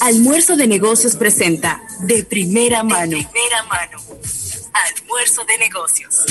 Almuerzo de Negocios presenta De Primera Mano. De primera mano. Almuerzo de Negocios.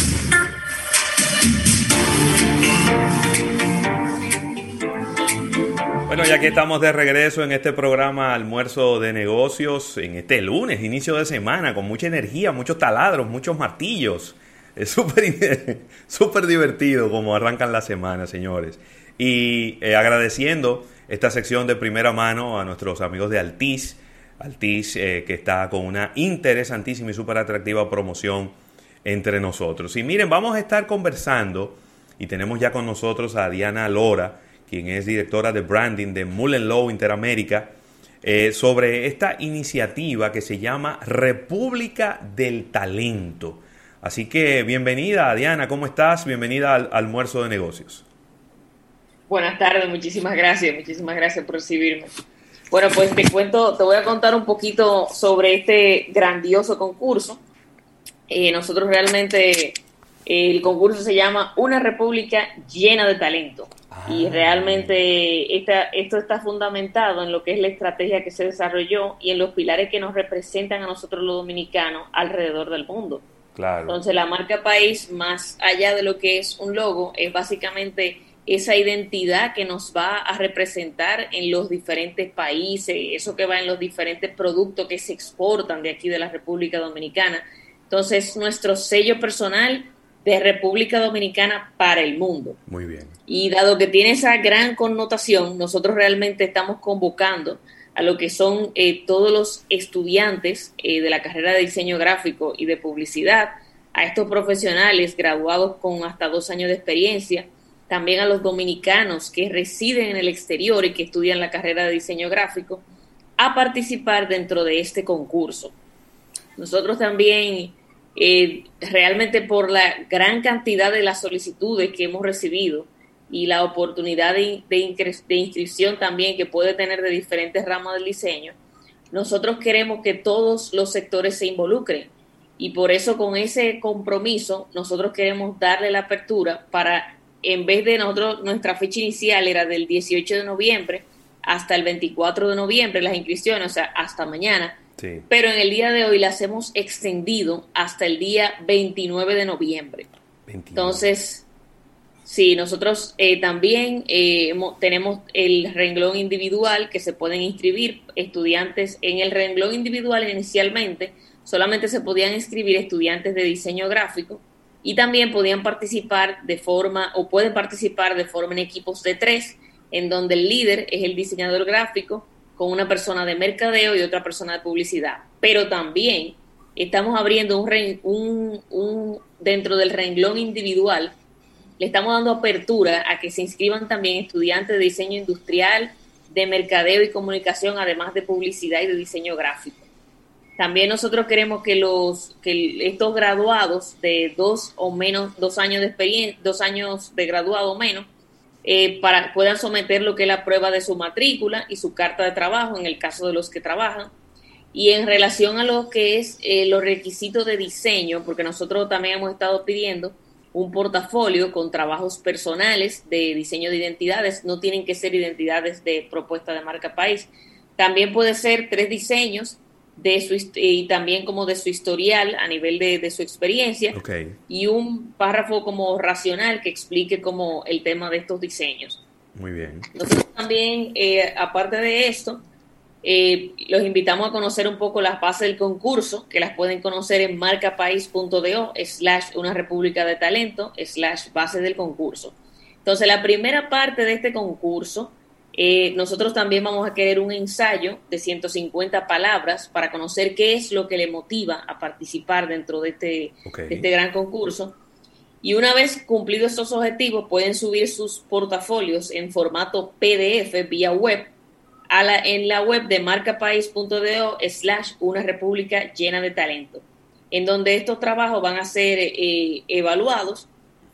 Bueno, ya que estamos de regreso en este programa Almuerzo de Negocios, en este lunes, inicio de semana, con mucha energía, muchos taladros, muchos martillos. Es súper divertido como arrancan la semana, señores. Y eh, agradeciendo esta sección de primera mano a nuestros amigos de Altiz. Altiz eh, que está con una interesantísima y súper atractiva promoción entre nosotros. Y miren, vamos a estar conversando y tenemos ya con nosotros a Diana Lora, quien es directora de branding de Mullen Low Interamérica, eh, sobre esta iniciativa que se llama República del Talento. Así que bienvenida, Diana, ¿cómo estás? Bienvenida al almuerzo de negocios. Buenas tardes, muchísimas gracias, muchísimas gracias por recibirme. Bueno, pues te cuento, te voy a contar un poquito sobre este grandioso concurso. Eh, nosotros realmente, el concurso se llama Una República llena de talento. y ah. realmente esta, esto está fundamentado en lo que es la estrategia que se desarrolló y en los pilares que nos representan a nosotros los dominicanos alrededor del mundo. Claro. Entonces la marca país, más allá de lo que es un logo, es básicamente esa identidad que nos va a representar en los diferentes países, eso que va en los diferentes productos que se exportan de aquí de la República Dominicana. Entonces, nuestro sello personal de República Dominicana para el mundo. Muy bien. Y dado que tiene esa gran connotación, nosotros realmente estamos convocando a lo que son eh, todos los estudiantes eh, de la carrera de diseño gráfico y de publicidad, a estos profesionales graduados con hasta dos años de experiencia, también a los dominicanos que residen en el exterior y que estudian la carrera de diseño gráfico, a participar dentro de este concurso. Nosotros también, eh, realmente por la gran cantidad de las solicitudes que hemos recibido y la oportunidad de, de inscripción también que puede tener de diferentes ramas del diseño, nosotros queremos que todos los sectores se involucren y por eso con ese compromiso nosotros queremos darle la apertura para en vez de nosotros, nuestra fecha inicial era del 18 de noviembre hasta el 24 de noviembre las inscripciones, o sea, hasta mañana. Pero en el día de hoy las hemos extendido hasta el día 29 de noviembre. Entonces, sí, nosotros eh, también eh, tenemos el renglón individual que se pueden inscribir estudiantes en el renglón individual inicialmente. Solamente se podían inscribir estudiantes de diseño gráfico y también podían participar de forma o pueden participar de forma en equipos de tres, en donde el líder es el diseñador gráfico con una persona de mercadeo y otra persona de publicidad. Pero también estamos abriendo un, dentro del renglón individual, le estamos dando apertura a que se inscriban también estudiantes de diseño industrial, de mercadeo y comunicación, además de publicidad y de diseño gráfico. También nosotros queremos que los que estos graduados de dos o menos dos años de experiencia, dos años de graduado o menos, eh, para puedan someter lo que es la prueba de su matrícula y su carta de trabajo en el caso de los que trabajan. Y en relación a lo que es eh, los requisitos de diseño, porque nosotros también hemos estado pidiendo un portafolio con trabajos personales de diseño de identidades, no tienen que ser identidades de propuesta de marca país. También puede ser tres diseños de su y también como de su historial a nivel de, su experiencia y un párrafo como racional que explique como el tema de estos diseños. Muy bien. Nosotros también, eh, aparte de esto, eh, los invitamos a conocer un poco las bases del concurso, que las pueden conocer en marcapaís.do slash una república de talento slash base del concurso. Entonces, la primera parte de este concurso eh, nosotros también vamos a querer un ensayo de 150 palabras para conocer qué es lo que le motiva a participar dentro de este, este gran concurso. Y una vez cumplidos estos objetivos, pueden subir sus portafolios en formato PDF vía web a la, en la web de marcapaís.do slash una república llena de talento, en donde estos trabajos van a ser eh, evaluados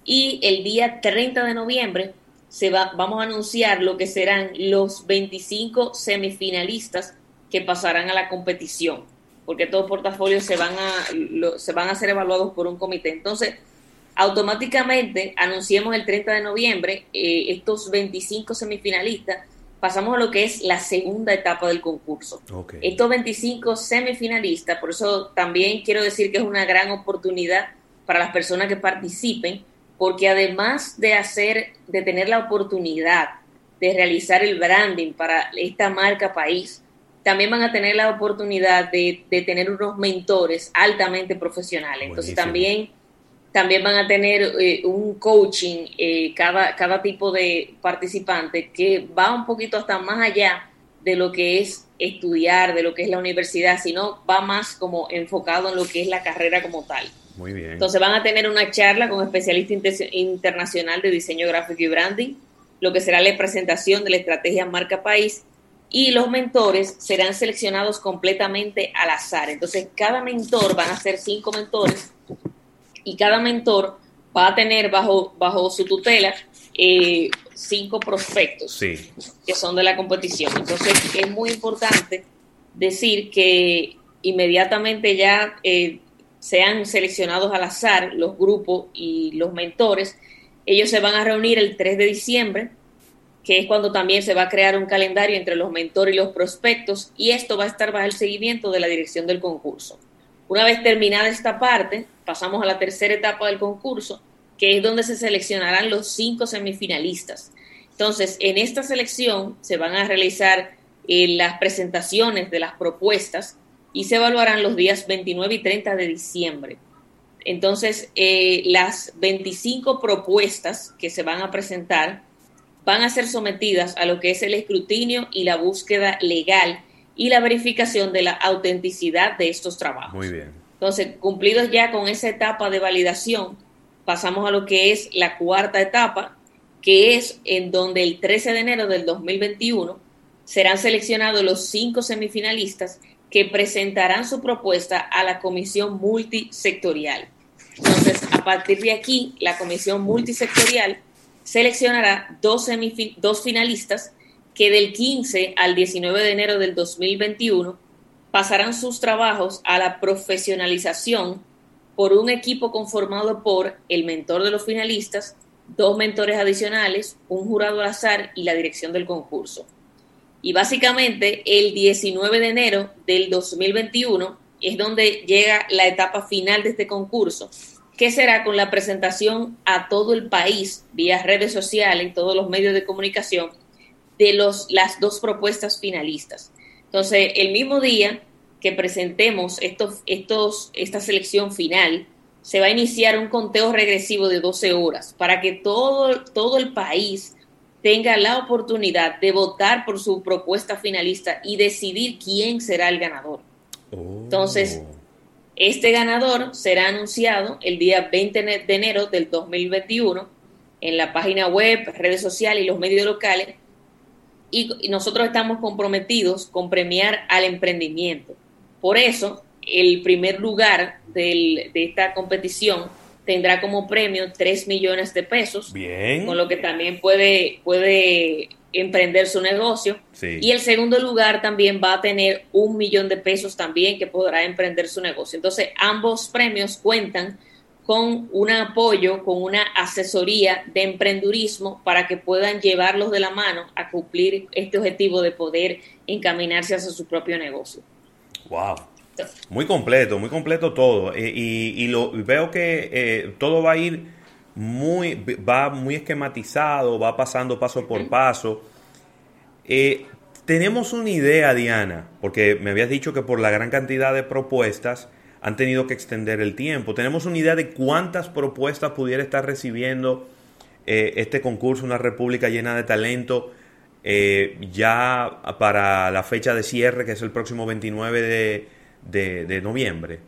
y el día 30 de noviembre se va, vamos a anunciar lo que serán los 25 semifinalistas que pasarán a la competición, porque todos portafolios se van a, se van a ser evaluados por un comité. Entonces, automáticamente anunciemos el 30 de noviembre eh, estos 25 semifinalistas pasamos a lo que es la segunda etapa del concurso. Estos 25 semifinalistas, por eso también quiero decir que es una gran oportunidad para las personas que participen, porque además de hacer, de tener la oportunidad de realizar el branding para esta marca país, también van a tener la oportunidad de, tener unos mentores altamente profesionales. Entonces también, también van a tener eh, un coaching eh, cada, cada tipo de participante que va un poquito hasta más allá de lo que es estudiar, de lo que es la universidad, sino va más como enfocado en lo que es la carrera como tal. Muy bien. Entonces van a tener una charla con especialista internacional de diseño gráfico y branding, lo que será la presentación de la estrategia marca país y los mentores serán seleccionados completamente al azar. Entonces, cada mentor, van a ser cinco mentores, y cada mentor va a tener bajo, bajo su tutela eh, cinco prospectos que son de la competición. Entonces, es muy importante decir que inmediatamente ya eh, sean seleccionados al azar los grupos y los mentores, ellos se van a reunir el 3 de diciembre que es cuando también se va a crear un calendario entre los mentores y los prospectos, y esto va a estar bajo el seguimiento de la dirección del concurso. Una vez terminada esta parte, pasamos a la tercera etapa del concurso, que es donde se seleccionarán los cinco semifinalistas. Entonces, en esta selección se van a realizar eh, las presentaciones de las propuestas y se evaluarán los días 29 y 30 de diciembre. Entonces, eh, las 25 propuestas que se van a presentar van a ser sometidas a lo que es el escrutinio y la búsqueda legal y la verificación de la autenticidad de estos trabajos. Muy bien. Entonces, cumplidos ya con esa etapa de validación, pasamos a lo que es la cuarta etapa, que es en donde el 13 de enero del 2021 serán seleccionados los cinco semifinalistas que presentarán su propuesta a la comisión multisectorial. Entonces, a partir de aquí, la comisión multisectorial seleccionará dos, dos finalistas que del 15 al 19 de enero del 2021 pasarán sus trabajos a la profesionalización por un equipo conformado por el mentor de los finalistas, dos mentores adicionales, un jurado al azar y la dirección del concurso. Y básicamente el 19 de enero del 2021 es donde llega la etapa final de este concurso, que será con la presentación a todo el país vía redes sociales y todos los medios de comunicación de los, las dos propuestas finalistas. Entonces, el mismo día que presentemos estos, estos, esta selección final, se va a iniciar un conteo regresivo de 12 horas para que todo, todo el país tenga la oportunidad de votar por su propuesta finalista y decidir quién será el ganador. Oh. Entonces, este ganador será anunciado el día 20 de enero del 2021 en la página web, redes sociales y los medios locales. Y nosotros estamos comprometidos con premiar al emprendimiento. Por eso, el primer lugar de esta competición tendrá como premio 3 millones de pesos, Bien. con lo que también puede, puede emprender su negocio. Y el segundo lugar también va a tener un millón de pesos también que podrá emprender su negocio. Entonces, ambos premios cuentan con un apoyo, con una asesoría de emprendurismo para que puedan llevarlos de la mano a cumplir este objetivo de poder encaminarse hacia su propio negocio. Wow. Muy completo, muy completo todo. Eh, y, lo veo que eh, todo va a ir muy, va muy esquematizado, va pasando paso por paso. Eh, tenemos una idea, Diana, porque me habías dicho que por la gran cantidad de propuestas han tenido que extender el tiempo. Tenemos una idea de cuántas propuestas pudiera estar recibiendo este concurso, una república llena de talento, eh, ya para la fecha de cierre, que es el próximo 29 de noviembre.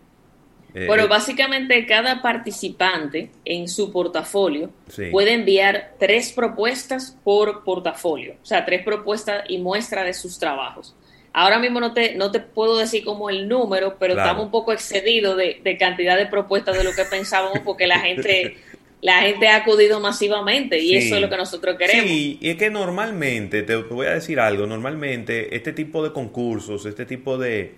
Eh, bueno, eh, básicamente cada participante en su portafolio puede enviar tres propuestas por portafolio, o sea, tres propuestas y muestra de sus trabajos. Ahora mismo no te, no te puedo decir como el número, pero estamos un poco excedidos de, cantidad de propuestas de lo que pensábamos porque la gente, la gente ha acudido masivamente y eso es lo que nosotros queremos. Sí, y es que normalmente, te voy a decir algo, normalmente este tipo de concursos, este tipo de,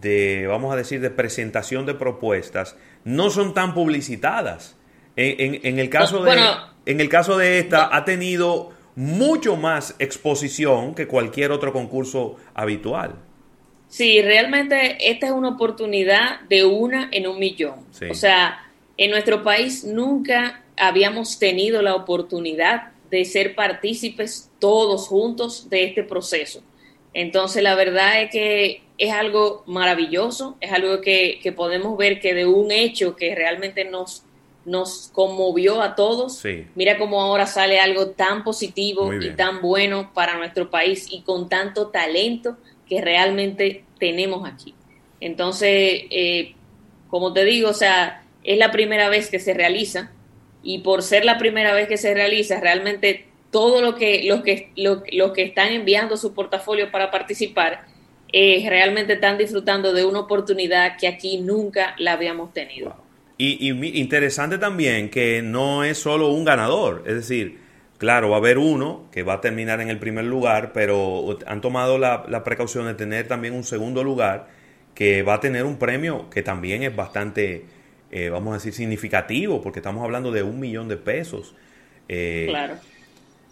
de, vamos a decir, de presentación de propuestas, no son tan publicitadas. En, el, caso de, en el caso de esta, ha tenido mucho más exposición que cualquier otro concurso habitual. Sí, realmente esta es una oportunidad de una en un millón. O sea, en nuestro país nunca habíamos tenido la oportunidad de ser partícipes todos juntos de este proceso. Entonces, la verdad es que es algo maravilloso, es algo que, podemos ver que de un hecho que realmente nos, nos conmovió a todos, mira cómo ahora sale algo tan positivo y tan bueno para nuestro país y con tanto talento que realmente tenemos aquí. Entonces, eh, como te digo, o sea, es la primera vez que se realiza y por ser la primera vez que se realiza, realmente todo lo que los que los, que están enviando su portafolio para participar eh, realmente están disfrutando de una oportunidad que aquí nunca la habíamos tenido. Y, interesante también que no es solo un ganador, es decir, claro, va a haber uno que va a terminar en el primer lugar, pero han tomado la, la precaución de tener también un segundo lugar que va a tener un premio que también es bastante eh, vamos a decir, significativo, porque estamos hablando de un millón de pesos. Eh, claro.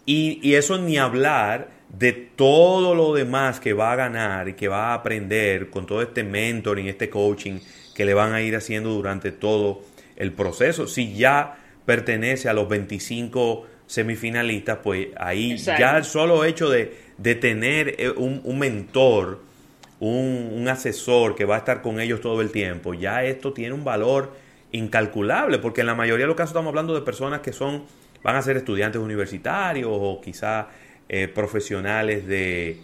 Y, eso ni hablar de todo lo demás que va a ganar y que va a aprender con todo este mentoring, este coaching que le van a ir haciendo durante todo el proceso. Si ya pertenece a los 25 semifinalistas, pues ahí ya el solo hecho de, de tener eh, un, un mentor, un, un, asesor que va a estar con ellos todo el tiempo, ya esto tiene un valor incalculable, porque en la mayoría de los casos estamos hablando de personas que son, van a ser estudiantes universitarios o quizá eh, profesionales de,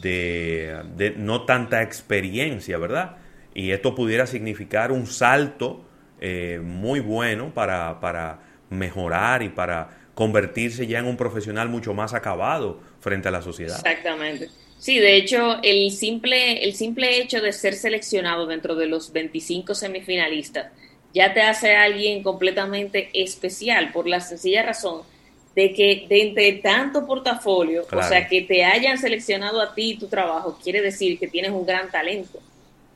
de, no tanta experiencia, ¿verdad? Y esto pudiera significar un salto eh, muy bueno para, para mejorar y para convertirse ya en un profesional mucho más acabado frente a la sociedad. Exactamente. Sí, de hecho, el simple, el simple hecho de ser seleccionado dentro de los 25 semifinalistas ya te hace alguien completamente especial por la sencilla razón de que de entre tanto portafolio, o sea, que te hayan seleccionado a ti tu trabajo, quiere decir que tienes un gran talento.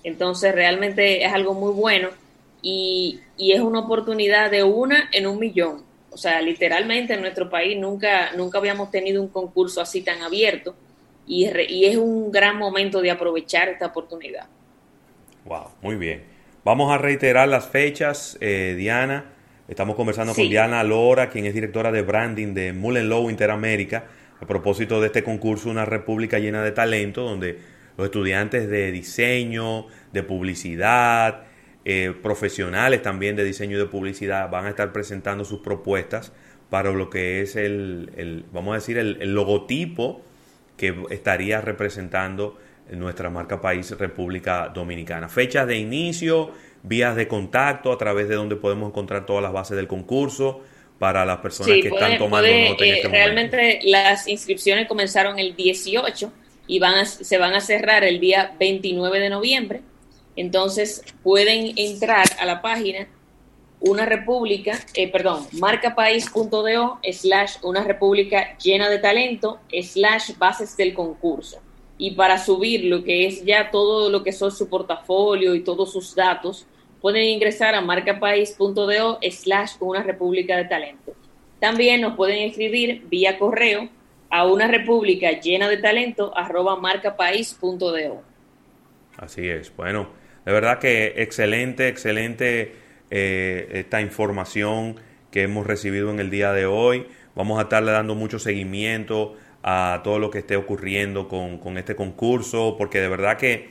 Entonces, realmente es algo muy bueno y, y es una oportunidad de una en un millón. O sea, literalmente en nuestro país nunca, nunca habíamos tenido un concurso así tan abierto y, y es un gran momento de aprovechar esta oportunidad. Wow, muy bien. Vamos a reiterar las fechas, eh, Diana. Estamos conversando con Diana Lora, quien es directora de branding de Mullen Low Interamérica, a propósito de este concurso Una República llena de talento, donde los estudiantes de diseño, de publicidad, eh, profesionales también de diseño y de publicidad van a estar presentando sus propuestas para lo que es el, vamos a decir, el logotipo que estaría representando nuestra marca país República Dominicana. Fechas de inicio, vías de contacto a través de donde podemos encontrar todas las bases del concurso para las personas que están tomando nota en eh, este Realmente las inscripciones comenzaron el 18 y van se van a cerrar el día 29 de noviembre. Entonces pueden entrar a la página una república, eh, perdón, marcapaís.do slash una república llena de talento slash bases del concurso y para subir lo que es ya todo lo que son su portafolio y todos sus datos, pueden ingresar a marcapaís.do slash una república de talento. También nos pueden escribir vía correo a una república llena de talento arroba marcapaís.do. Así es. Bueno, de verdad que excelente, excelente eh, esta información que hemos recibido en el día de hoy. Vamos a estarle dando mucho seguimiento a todo lo que esté ocurriendo con, este concurso, porque de verdad que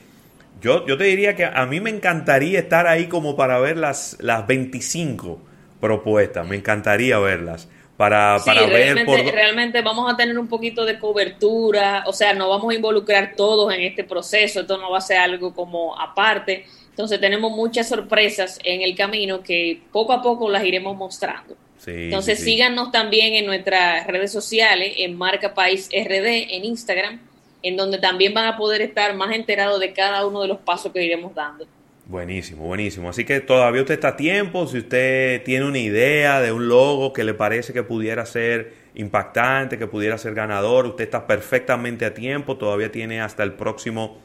yo, yo te diría que a mí me encantaría estar ahí como para ver las, las 25 propuestas, me encantaría verlas. Para, para ver por... realmente vamos a tener un poquito de cobertura, o sea, no vamos a involucrar todos en este proceso, esto no va a ser algo como aparte, entonces tenemos muchas sorpresas en el camino que poco a poco las iremos mostrando. Entonces síganos también en nuestras redes sociales, en Marca País RD, en Instagram, en donde también van a poder estar más enterados de cada uno de los pasos que iremos dando. Buenísimo, buenísimo. Así que todavía usted está a tiempo. Si usted tiene una idea de un logo que le parece que pudiera ser impactante, que pudiera ser ganador, usted está perfectamente a tiempo. Todavía tiene hasta el próximo,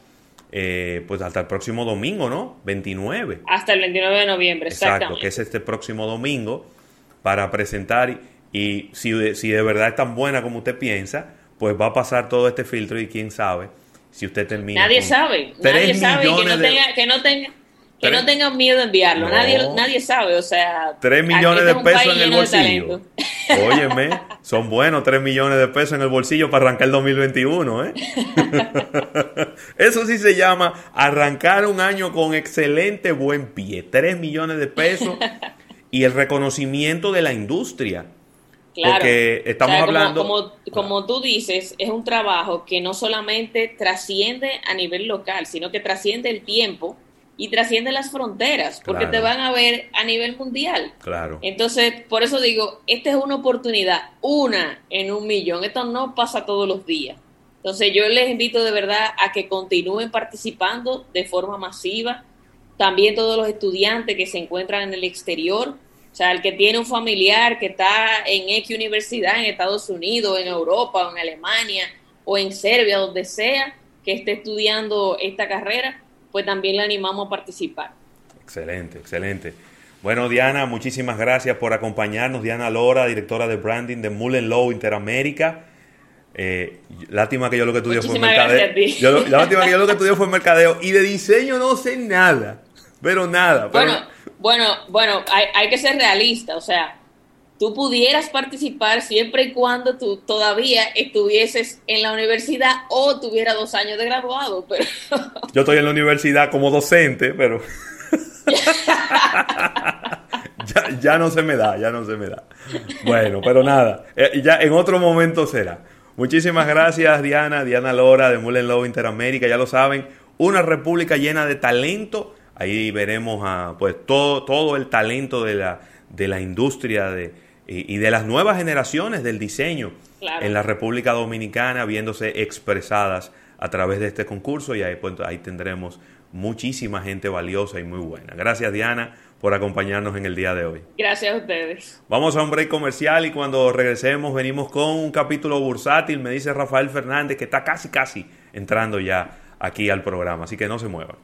eh, pues hasta el próximo domingo, ¿no? 29. Hasta el 29 de noviembre, Exacto, que es este próximo domingo para presentar Y si, si de verdad es tan buena como usted piensa, pues va a pasar todo este filtro y quién sabe si usted termina. Nadie sabe, nadie sabe que no, tenga, que no tenga, que no tengan miedo de enviarlo. Nadie, nadie sabe, o sea. 3 millones de pesos en el bolsillo. Óyeme, son buenos 3 millones de pesos en el bolsillo para arrancar el 2021, ¿eh? Eso sí se llama arrancar un año con excelente buen pie. 3 millones de pesos y el reconocimiento de la industria. Claro. Porque estamos hablando. Como, como, tú dices, es un trabajo que no solamente trasciende a nivel local, sino que trasciende el tiempo y trasciende las fronteras, porque te van a ver a nivel mundial. Claro. Entonces, por eso digo, esta es una oportunidad, una en un millón. Esto no pasa todos los días. Entonces, yo les invito de verdad a que continúen participando de forma masiva. También todos los estudiantes que se encuentran en el exterior, o sea, el que tiene un familiar que está en X universidad en Estados Unidos, en Europa, o en Alemania, o en Serbia, donde sea, que esté estudiando esta carrera, pues también le animamos a participar. Excelente, excelente. Bueno, Diana, muchísimas gracias por acompañarnos. Diana Lora, directora de branding de Mullen Low Interamérica. Eh, lástima que yo lo que estudié fue mercadeo. lástima que yo lo que estudié fue mercadeo y de diseño no sé nada, pero nada. Bueno, bueno, bueno, hay, hay que ser realista, o sea, tú pudieras participar siempre y cuando tú todavía estuvieses en la universidad o tuviera dos años de graduado. Pero... Yo estoy en la universidad como docente, pero ya, ya, no se me da, ya no se me da. Bueno, pero nada, eh, ya en otro momento será. Muchísimas gracias Diana, Diana Lora de Mullen Low Interamérica, ya lo saben, una república llena de talento. Ahí veremos a, pues todo, todo el talento de la, de la industria de, y, de las nuevas generaciones del diseño en la República Dominicana viéndose expresadas a través de este concurso y ahí, pues, ahí tendremos muchísima gente valiosa y muy buena. Gracias Diana por acompañarnos en el día de hoy. Gracias a ustedes. Vamos a un break comercial y cuando regresemos venimos con un capítulo bursátil, me dice Rafael Fernández que está casi casi entrando ya aquí al programa, así que no se muevan.